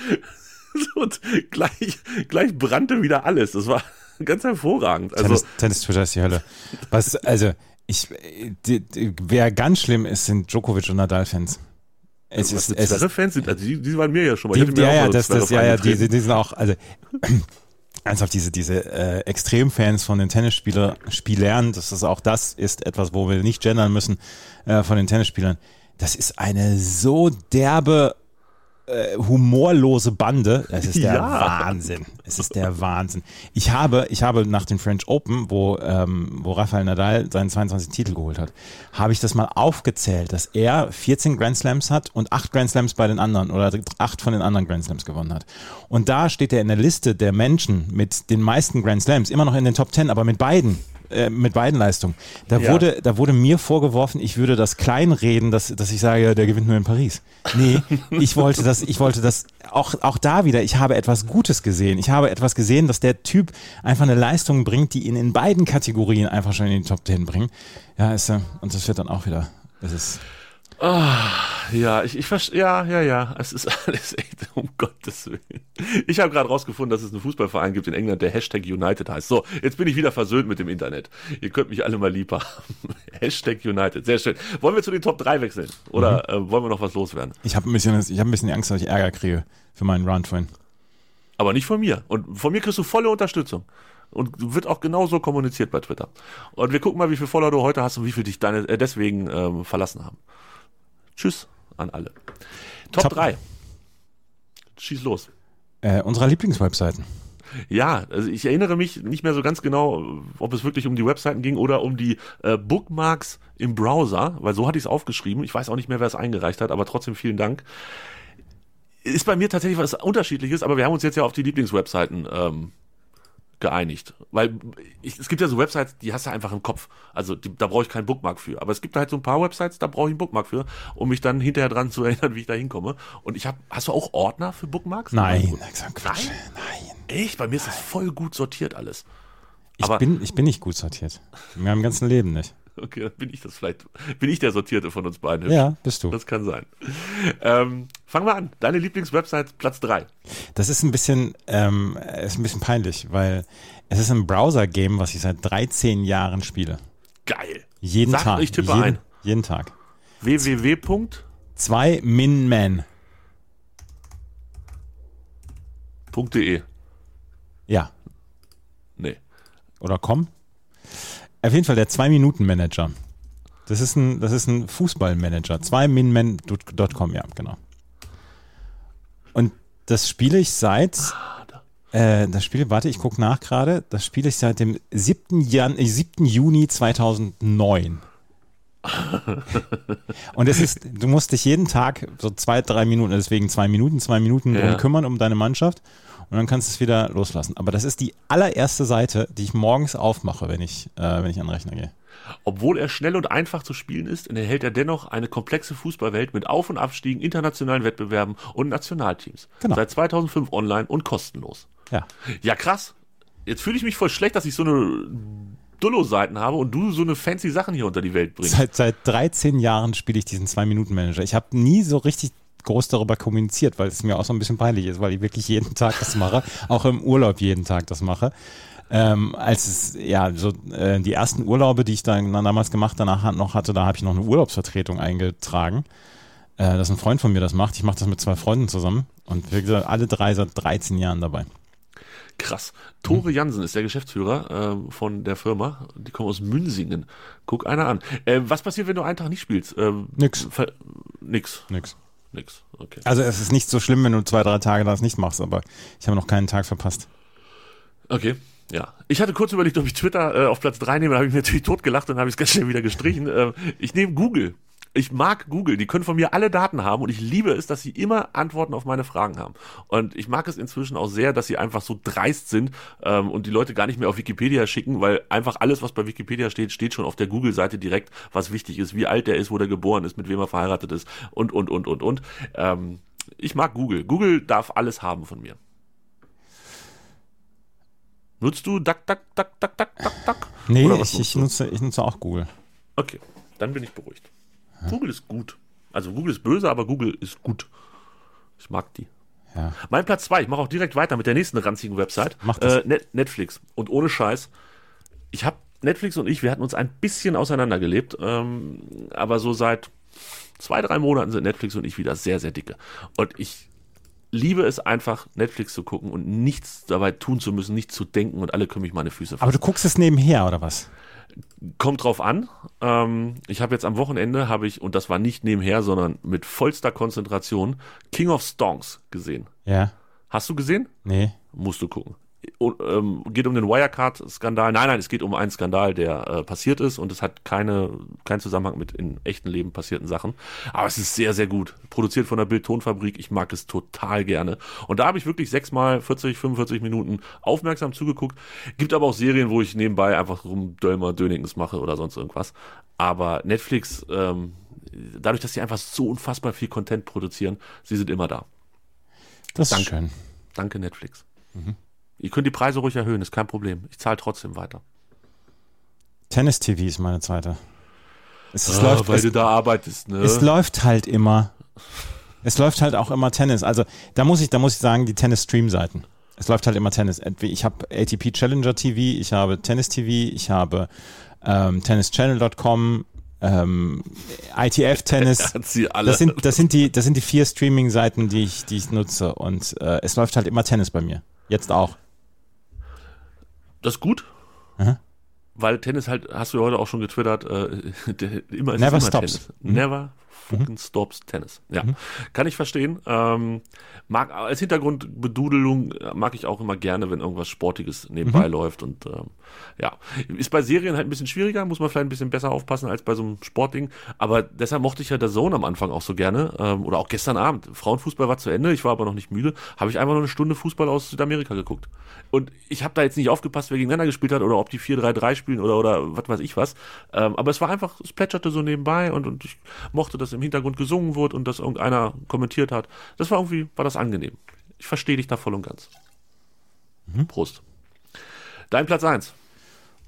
Und gleich, gleich brannte wieder alles. Das war ganz hervorragend. Also, Tennis, Tennis Twitter ist die Hölle. Was, also, ich, die, die, wer ganz schlimm ist, sind Djokovic und Nadal-Fans. Es ist, es Fans sind, also die, die waren mir ja schon mal. Die, ja, ja, das, das, ja, ja, die, die sind auch, also ernsthaft diese, diese äh, Extremfans von den Tennisspielern, dass das auch das ist etwas, wo wir nicht gendern müssen, äh, von den Tennisspielern. Das ist eine so derbe äh, humorlose Bande. Das ist der ja. Wahnsinn. Es ist der Wahnsinn. Ich habe, ich habe nach dem French Open, wo, ähm, wo Rafael Nadal seinen 22. Titel geholt hat, habe ich das mal aufgezählt, dass er 14 Grand Slams hat und 8 Grand Slams bei den anderen oder 8 von den anderen Grand Slams gewonnen hat. Und da steht er in der Liste der Menschen mit den meisten Grand Slams, immer noch in den Top 10, aber mit beiden äh, mit beiden Leistungen. Da ja. wurde, da wurde mir vorgeworfen, ich würde das kleinreden, dass, dass ich sage, der gewinnt nur in Paris. Nee, ich wollte das, ich wollte das auch, auch da wieder, ich habe etwas Gutes gesehen. Ich habe etwas gesehen, dass der Typ einfach eine Leistung bringt, die ihn in beiden Kategorien einfach schon in die Top 10 bringt. Ja, ist, und das wird dann auch wieder, das ist, Ah, ja, ich, ich verstehe, ja, ja, ja, es ist alles echt, um Gottes Willen. Ich habe gerade rausgefunden, dass es einen Fußballverein gibt in England, der Hashtag United heißt. So, jetzt bin ich wieder versöhnt mit dem Internet. Ihr könnt mich alle mal lieb haben. Hashtag United, sehr schön. Wollen wir zu den Top 3 wechseln? Oder mhm. äh, wollen wir noch was loswerden? Ich habe ein bisschen, ich habe ein bisschen Angst, dass ich Ärger kriege für meinen Run vorhin. Aber nicht von mir. Und von mir kriegst du volle Unterstützung. Und wird auch genauso kommuniziert bei Twitter. Und wir gucken mal, wie viele Follower du heute hast und wie viele dich deine, äh, deswegen ähm, verlassen haben. Tschüss an alle. Top, Top 3. Schieß los. Äh, unserer Lieblingswebseiten. Ja, also ich erinnere mich nicht mehr so ganz genau, ob es wirklich um die Webseiten ging oder um die äh, Bookmarks im Browser, weil so hatte ich es aufgeschrieben. Ich weiß auch nicht mehr, wer es eingereicht hat, aber trotzdem vielen Dank. Ist bei mir tatsächlich was Unterschiedliches, aber wir haben uns jetzt ja auf die Lieblingswebseiten ähm, geeinigt. Weil ich, es gibt ja so Websites, die hast du einfach im Kopf. Also die, da brauche ich keinen Bookmark für. Aber es gibt halt so ein paar Websites, da brauche ich einen Bookmark für, um mich dann hinterher dran zu erinnern, wie ich da hinkomme. Und ich habe, hast du auch Ordner für Bookmarks? Nein, Quatsch. Nein? Nein. Echt? Bei mir ist das voll gut sortiert alles. Ich, bin, ich bin nicht gut sortiert. In meinem ganzen Leben nicht. Okay, dann bin ich das vielleicht, bin ich der Sortierte von uns beiden. Ja, bist du. Das kann sein. Ähm, fangen wir an. Deine Lieblingswebsite, Platz 3. Das ist ein bisschen, ähm, ist ein bisschen peinlich, weil es ist ein Browser-Game, was ich seit 13 Jahren spiele. Geil. Jeden Sag, Tag. Ich tippe jeden, ein. Jeden Tag. www. 2 minman. .de. Ja. Nee. Oder com? Auf jeden Fall der Zwei-Minuten-Manager. Das ist ein, das ist ein Fußballmanager. Zwei-minman.com, ja, genau. Und das spiele ich seit, äh, das Spiel, warte, ich gucke nach gerade, das spiele ich seit dem 7. Jan, 7. Juni 2009. Und es ist, du musst dich jeden Tag so zwei, drei Minuten, deswegen zwei Minuten, zwei Minuten Ja. kümmern um deine Mannschaft und dann kannst du es wieder loslassen. Aber das ist die allererste Seite, die ich morgens aufmache, wenn ich, äh, wenn ich an den Rechner gehe. Obwohl er schnell und einfach zu spielen ist, enthält er dennoch eine komplexe Fußballwelt mit Auf- und Abstiegen, internationalen Wettbewerben und Nationalteams. Genau. Seit 2005 online und kostenlos. Ja. Ja, krass. Jetzt fühle ich mich voll schlecht, dass ich so eine Dullo-Seiten habe und du so eine fancy Sachen hier unter die Welt bringst. Seit, seit 13 Jahren spiele ich diesen Zwei-Minuten-Manager. Ich habe nie so richtig groß darüber kommuniziert, weil es mir auch so ein bisschen peinlich ist, weil ich wirklich jeden Tag das mache, auch im Urlaub jeden Tag das mache. Ähm, als es, ja, so äh, die ersten Urlaube, die ich dann damals gemacht danach hat- noch hatte, da habe ich noch eine Urlaubsvertretung eingetragen. Äh, dass ein Freund von mir das macht. Ich mache das mit zwei Freunden zusammen und wir sind alle drei seit 13 Jahren dabei. Krass. Tore Jansen ist der Geschäftsführer ähm, von der Firma. Die kommen aus Münsingen. Guck einer an. Äh, was passiert, wenn du einen Tag nicht spielst? Ähm, Nix. Nix. Nix. Nix. Okay. Also es ist nicht so schlimm, wenn du zwei, drei Tage das nicht machst, aber ich habe noch keinen Tag verpasst. Okay. Ja. Ich hatte kurz überlegt, ob ich Twitter äh, auf Platz 3 nehme, da habe ich mir natürlich totgelacht und habe ich es ganz schnell wieder gestrichen. Ähm, ich nehme Google. Ich mag Google, die können von mir alle Daten haben und ich liebe es, dass sie immer Antworten auf meine Fragen haben. Und ich mag es inzwischen auch sehr, dass sie einfach so dreist sind ähm, und die Leute gar nicht mehr auf Wikipedia schicken, weil einfach alles, was bei Wikipedia steht, steht schon auf der Google-Seite direkt, was wichtig ist, wie alt der ist, wo der geboren ist, mit wem er verheiratet ist und, und, und, und, und. Ähm, ich mag Google. Google darf alles haben von mir. Nutzt du Duck, Duck, Duck, Duck, Duck, Duck? Nee, ich, ich, nutze, ich nutze auch Google. Okay, dann bin ich beruhigt. Google ist gut. Also Google ist böse, aber Google ist gut. Ich mag die. Ja. Mein Platz zwei. ich mache auch direkt weiter mit der nächsten ranzigen Website. Mach das. Äh, Net Netflix. Und ohne Scheiß, ich habe Netflix und ich, wir hatten uns ein bisschen auseinandergelebt, ähm, aber so seit zwei, drei Monaten sind Netflix und ich wieder sehr, sehr dicke. Und ich liebe es einfach, Netflix zu gucken und nichts dabei tun zu müssen, nichts zu denken und alle können mich meine Füße Aber du guckst es nebenher, oder was? Kommt drauf an. Ähm, ich habe jetzt am Wochenende, habe ich, und das war nicht nebenher, sondern mit vollster Konzentration, King of Stonks gesehen. Ja. Hast du gesehen? Nee. Musst du gucken. Und, ähm, geht um den Wirecard-Skandal. Nein, nein, es geht um einen Skandal, der äh, passiert ist und es hat keine, keinen Zusammenhang mit in echten Leben passierten Sachen. Aber es ist sehr, sehr gut. Produziert von der Bild-Tonfabrik. Ich mag es total gerne. Und da habe ich wirklich sechsmal 40, 45 Minuten aufmerksam zugeguckt. Gibt aber auch Serien, wo ich nebenbei einfach rum Dölmer Dönigens mache oder sonst irgendwas. Aber Netflix, ähm, dadurch, dass sie einfach so unfassbar viel Content produzieren, sie sind immer da. Das ist Danke. schön. Danke, Netflix. Ihr könnt die Preise ruhig erhöhen, ist kein Problem. Ich zahle trotzdem weiter. Tennis TV ist meine zweite. Es, es, Ah, läuft, weil es, du da arbeitest, ne? es läuft halt immer. Es läuft halt auch immer Tennis. Also da muss ich, da muss ich sagen, die Tennis-Stream-Seiten. Es läuft halt immer Tennis. Ich habe ATP Challenger TV, ich habe Tennis TV, ich habe ähm, tennischannel.com, ähm, ITF Tennis. Das sind, das sind die, das sind die vier Streaming-Seiten, die ich, die ich nutze. Und äh, es läuft halt immer Tennis bei mir. Jetzt auch. Das ist gut. Aha. Weil Tennis halt, hast du ja heute auch schon getwittert, äh, immer, es Never ist immer stops. Tennis. Never fucking stops Tennis. Ja, kann ich verstehen. Ähm, mag als Hintergrundbedudelung äh, mag ich auch immer gerne, wenn irgendwas Sportiges nebenbei läuft und ähm, ja, ist bei Serien halt ein bisschen schwieriger, muss man vielleicht ein bisschen besser aufpassen als bei so einem Sportding. Aber deshalb mochte ich ja der Zone am Anfang auch so gerne ähm, oder auch gestern Abend. Frauenfußball war zu Ende, ich war aber noch nicht müde, habe ich einfach noch eine Stunde Fußball aus Südamerika geguckt. Und ich habe da jetzt nicht aufgepasst, wer gegeneinander gespielt hat oder ob die 4-3-3 spielen oder, oder was weiß ich was. Ähm, aber es war einfach, es plätscherte so nebenbei und, und ich mochte, dass im Hintergrund gesungen wurde und dass irgendeiner kommentiert hat. Das war irgendwie, war das angenehm. Ich verstehe dich da voll und ganz. Prost. Dein Platz 1.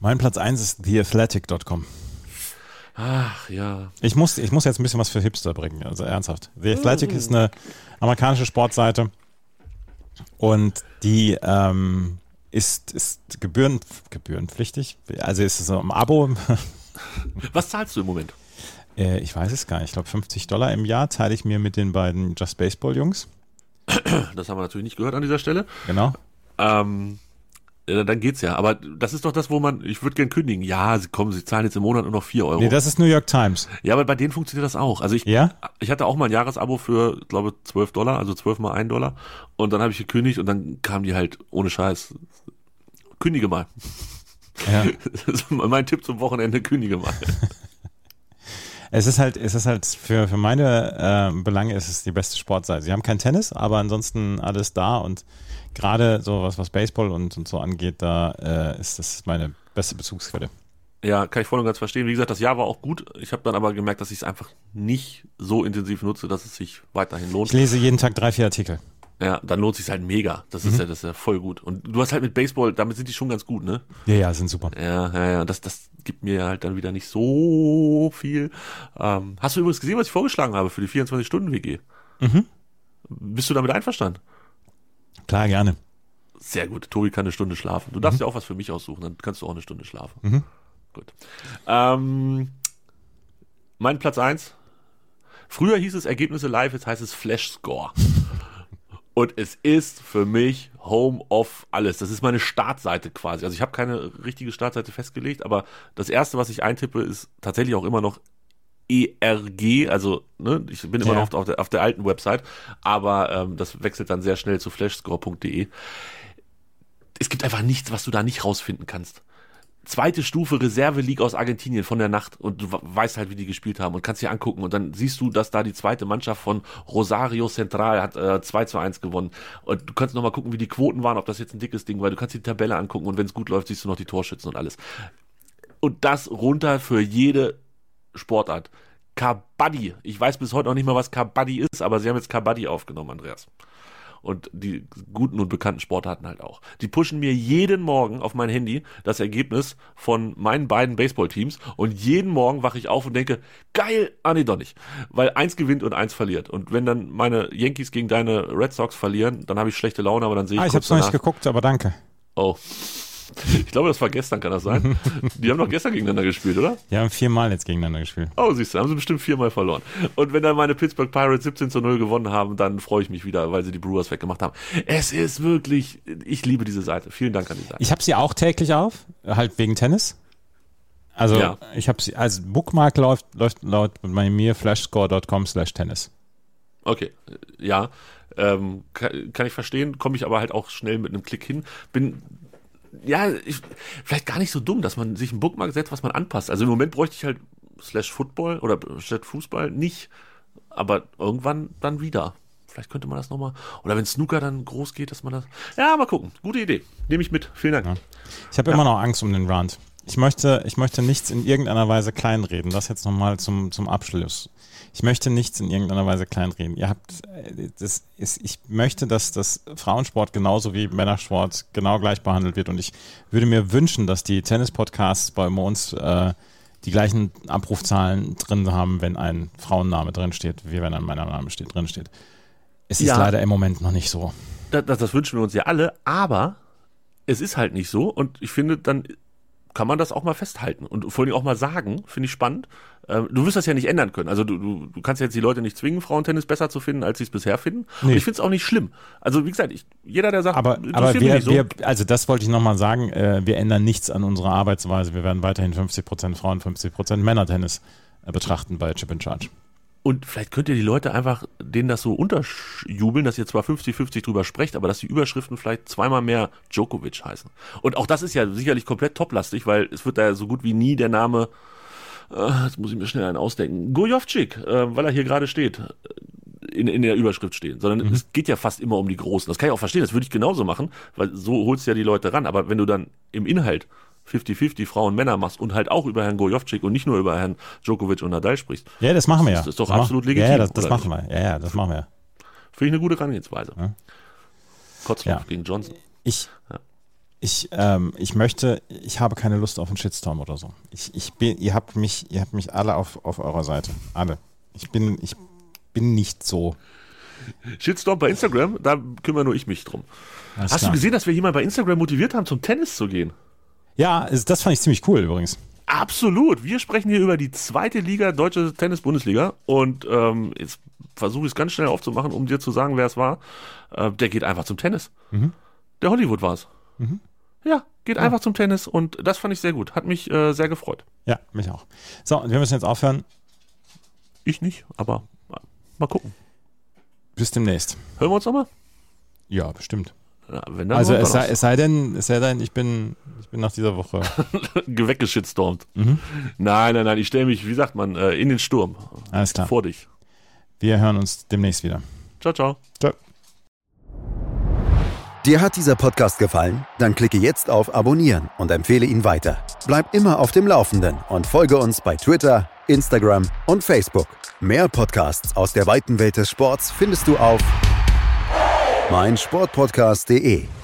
Mein Platz 1 ist theathletic.com. Ach ja. Ich muss, ich muss jetzt ein bisschen was für Hipster bringen, also ernsthaft. The Athletic ist eine amerikanische Sportseite und die ähm, ist, ist gebühren, gebührenpflichtig. Also ist es so im Abo. Was zahlst du im Moment? Äh, ich weiß es gar nicht. Ich glaube 50 Dollar im Jahr teile ich mir mit den beiden Just Baseball Jungs. Das haben wir natürlich nicht gehört an dieser Stelle. Genau. Ähm, dann geht's ja. Aber das ist doch das, wo man, ich würde gern kündigen. Ja, sie kommen, sie zahlen jetzt im Monat nur noch 4 Euro. Nee, das ist New York Times. ja, aber bei denen funktioniert das auch. Also ich, Ja? ich hatte auch mal ein Jahresabo für, glaube 12 Dollar, also 12 mal 1 Dollar. Und dann habe ich gekündigt und dann kamen die halt ohne Scheiß. Kündige mal. Ja. Mein Tipp zum Wochenende, kündige mal. Es ist halt, es ist halt für, für meine äh, Belange ist es die beste Sportseite. Sie haben kein Tennis, aber ansonsten alles da und gerade so was, was Baseball und, und so angeht, da äh, ist das meine beste Bezugsquelle. Ja, kann ich voll und ganz verstehen. Wie gesagt, das Jahr war auch gut. Ich habe dann aber gemerkt, dass ich es einfach nicht so intensiv nutze, dass es sich weiterhin lohnt. Ich lese jeden Tag drei, vier Artikel. Ja, dann lohnt sich halt mega. Das ist Mhm. ja, das ist ja voll gut. Und du hast halt mit Baseball, damit sind die schon ganz gut, ne? Ja, ja, sind super. Ja, ja, ja. Das, das gibt mir halt dann wieder nicht so viel. Ähm, hast du übrigens gesehen, was ich vorgeschlagen habe für die 24-Stunden-WG? Mhm. Bist du damit einverstanden? Klar, gerne. Sehr gut. Tobi kann eine Stunde schlafen. Du darfst ja auch was für mich aussuchen, dann kannst du auch eine Stunde schlafen. Mhm. Gut. Ähm, mein Platz eins. Früher hieß es Ergebnisse live, jetzt heißt es Flash Score. Und es ist für mich Home of alles. Das ist meine Startseite quasi. Also ich habe keine richtige Startseite festgelegt, aber das erste, was ich eintippe, ist tatsächlich auch immer noch ERG, also ne, ich bin immer Ja. noch auf, der, auf der alten Website, aber ähm, das wechselt dann sehr schnell zu flashscore.de. Es gibt einfach nichts, was du da nicht rausfinden kannst. Zweite Stufe Reserve League aus Argentinien von der Nacht und du we- weißt halt, wie die gespielt haben und kannst dir angucken und dann siehst du, dass da die zweite Mannschaft von Rosario Central hat äh, 2 zu 1 gewonnen und du kannst nochmal gucken, wie die Quoten waren, ob das jetzt ein dickes Ding war, du kannst die Tabelle angucken und wenn es gut läuft, siehst du noch die Torschützen und alles. Und das runter für jede Sportart. Kabaddi. Ich weiß bis heute noch nicht mal, was Kabaddi ist, aber sie haben jetzt Kabaddi aufgenommen, Andreas. Und die guten und bekannten Sportarten halt auch. Die pushen mir jeden Morgen auf mein Handy das Ergebnis von meinen beiden Baseballteams und jeden Morgen wache ich auf und denke, geil, ah nee, doch nicht. Weil eins gewinnt und eins verliert. Und wenn dann meine Yankees gegen deine Red Sox verlieren, dann habe ich schlechte Laune, aber dann sehe ich Ah, ich kurz hab's noch nicht geguckt, aber danke. Oh. Ich glaube, das war gestern, kann das sein? Die haben doch gestern gegeneinander gespielt, oder? Wir haben viermal jetzt gegeneinander gespielt. Oh, siehst du, haben sie bestimmt viermal verloren. Und wenn dann meine Pittsburgh Pirates 17 zu 0 gewonnen haben, dann freue ich mich wieder, weil sie die Brewers weggemacht haben. Es ist wirklich, ich liebe diese Seite. Vielen Dank an die Seite. Ich habe sie auch täglich auf, halt wegen Tennis. Also Ja. ich habe sie, als Bookmark läuft, läuft laut bei mir flashscore.com slash tennis. Okay, ja, ähm, kann, kann ich verstehen, komme ich aber halt auch schnell mit einem Klick hin. Bin, ja, ich, vielleicht gar nicht so dumm, dass man sich ein Bookmark setzt, was man anpasst. Also im Moment bräuchte ich halt slash Football oder slash Fußball nicht, aber irgendwann dann wieder. Vielleicht könnte man das nochmal, oder wenn Snooker dann groß geht, dass man das, ja, mal gucken. Gute Idee. Nehme ich mit. Vielen Dank. Ja. Ich habe immer noch Angst um den Rand. Ich möchte, ich möchte nichts in irgendeiner Weise kleinreden. Das jetzt nochmal zum, zum Abschluss. Ich möchte nichts in irgendeiner Weise kleinreden. Ihr habt, äh, das ist, ich möchte, dass das Frauensport genauso wie Männersport genau gleich behandelt wird. Und ich würde mir wünschen, dass die Tennis-Podcasts bei uns äh, die gleichen Abrufzahlen drin haben, wenn ein Frauenname drin steht, wie wenn ein Männername steht, drin steht. Es ist Ja. leider im Moment noch nicht so. das, das, das wünschen wir uns ja alle, aber es ist halt nicht so und ich finde, dann kann man das auch mal festhalten und vor allem auch mal sagen, finde ich spannend. Ähm, du wirst das ja nicht ändern können. Also du, du, du kannst jetzt die Leute nicht zwingen, Frauentennis besser zu finden, als sie es bisher finden. Und Nee. ich finde es auch nicht schlimm. Also wie gesagt, ich, jeder, der sagt, Aber, aber wir, so, wir, also das wollte ich nochmal sagen, äh, wir ändern nichts an unserer Arbeitsweise. Wir werden weiterhin 50% Frauen, 50% Männertennis äh, betrachten bei Chip in Charge. Und vielleicht könnt ihr die Leute einfach denen das so unterjubeln, dass ihr zwar 50-50 drüber sprecht, aber dass die Überschriften vielleicht zweimal mehr Djokovic heißen. Und auch das ist ja sicherlich komplett toplastig, weil es wird da ja so gut wie nie der Name, äh, jetzt muss ich mir schnell einen ausdenken, Gojovcik, äh, weil er hier gerade steht, in, in der Überschrift stehen. Sondern es geht ja fast immer um die Großen. Das kann ich auch verstehen, das würde ich genauso machen, weil so holst du ja die Leute ran. Aber wenn du dann im Inhalt 50-50 Frauen, Männer machst und halt auch über Herrn Gojovcik und nicht nur über Herrn Djokovic und Nadal sprichst, Ja, das machen wir ja. Das ist doch Das absolut legitim, ja das, das machen wir. Ja, ja, das machen wir. Finde ich eine gute Herangehensweise. Ja. Kotzloff Ja. gegen Johnson. Ich, Ja. ich, ähm, ich möchte, ich habe keine Lust auf einen Shitstorm oder so. Ich, ich bin, ihr habt mich, ihr habt mich alle auf, auf eurer Seite. Alle. Ich bin, ich bin nicht so. Shitstorm bei Instagram, da kümmere nur ich mich drum. Alles Hast klar. du gesehen, dass wir jemanden bei Instagram motiviert haben, zum Tennis zu gehen? Ja, das fand ich ziemlich cool übrigens. Absolut. Wir sprechen hier über die zweite Liga, Deutsche Tennis-Bundesliga. Und ähm, jetzt versuche ich es ganz schnell aufzumachen, um dir zu sagen, wer es war. Äh, der geht einfach zum Tennis. Mhm. Der Hollywood war es. Ja, geht einfach zum Tennis und das fand ich sehr gut. Hat mich äh, sehr gefreut. Ja, mich auch. So, und wir müssen jetzt aufhören. Ich nicht, aber äh, mal gucken. Bis demnächst. Hören wir uns nochmal? Ja, bestimmt. Wenn Also es sei, es sei denn, es sei denn, ich bin, ich bin nach dieser Woche. weggeschitstormt. Mhm. Nein, nein, nein, ich stelle mich, wie sagt man, äh, in den Sturm. Alles klar. Vor dich. Wir hören uns demnächst wieder. Ciao, ciao. Ciao. Dir hat dieser Podcast gefallen? Dann klicke jetzt auf Abonnieren und empfehle ihn weiter. Bleib immer auf dem Laufenden und folge uns bei Twitter, Instagram und Facebook. Mehr Podcasts aus der weiten Welt des Sports findest du auf meinsportpodcast.de.